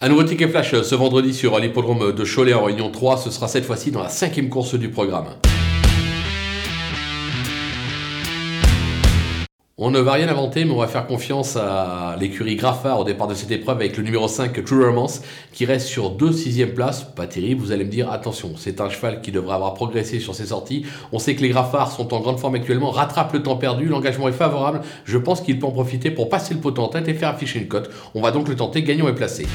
Un nouveau ticket flash ce vendredi sur l'hippodrome de Cholet en Réunion 3. Ce sera cette fois-ci dans la cinquième course du programme. On ne va rien inventer, mais on va faire confiance à l'écurie Graffard au départ de cette épreuve avec le numéro 5 True Romance qui reste sur 2 6 places. Pas terrible, vous allez me dire, attention, c'est un cheval qui devrait avoir progressé sur ses sorties. On sait que les Graffards sont en grande forme actuellement, rattrape le temps perdu, l'engagement est favorable. Je pense qu'il peut en profiter pour passer le poteau en tête et faire afficher une cote. On va donc le tenter, gagnant et placé.